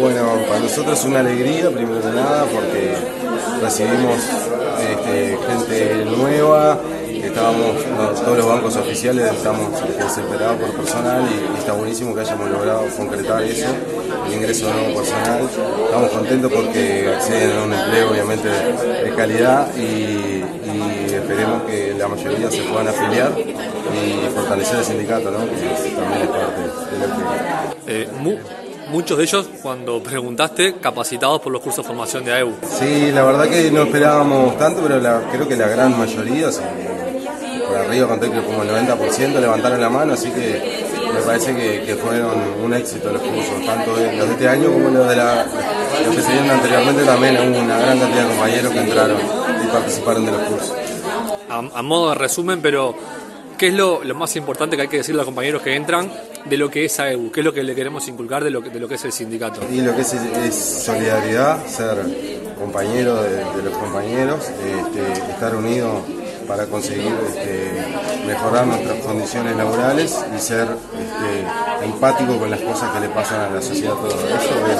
Bueno, para nosotros es una alegría, primero que nada, porque recibimos este, gente nueva, estábamos, todos los bancos oficiales estamos separados por personal y, está buenísimo que hayamos logrado concretar eso, el ingreso de nuevo personal. Estamos contentos porque acceden a un empleo obviamente de, calidad y, esperemos que la mayoría se puedan afiliar y fortalecer el sindicato, ¿no? que también es parte de lo que... Eh, muchos de ellos, cuando preguntaste, capacitados por los cursos de formación de AEU. Sí, la verdad que no esperábamos tanto, pero la- creo que la gran mayoría, o sea, por arriba conté que como el 90% levantaron la mano, así que me parece que, que fueron un éxito los cursos, tanto de- los de este año como los de la, los que se dieron anteriormente también, hubo una gran cantidad de compañeros que entraron y participaron de los cursos. A, a modo de resumen, pero ¿qué es lo, más importante que hay que decirle a los compañeros que entran de lo que es AEU? ¿Qué es lo que le queremos inculcar de lo que, es el sindicato? Y lo que es, solidaridad, ser compañero de, de los compañeros, este, estar unidos para conseguir este, mejorar nuestras condiciones laborales y ser este, empático con las cosas que le pasan a la sociedad. Todo eso es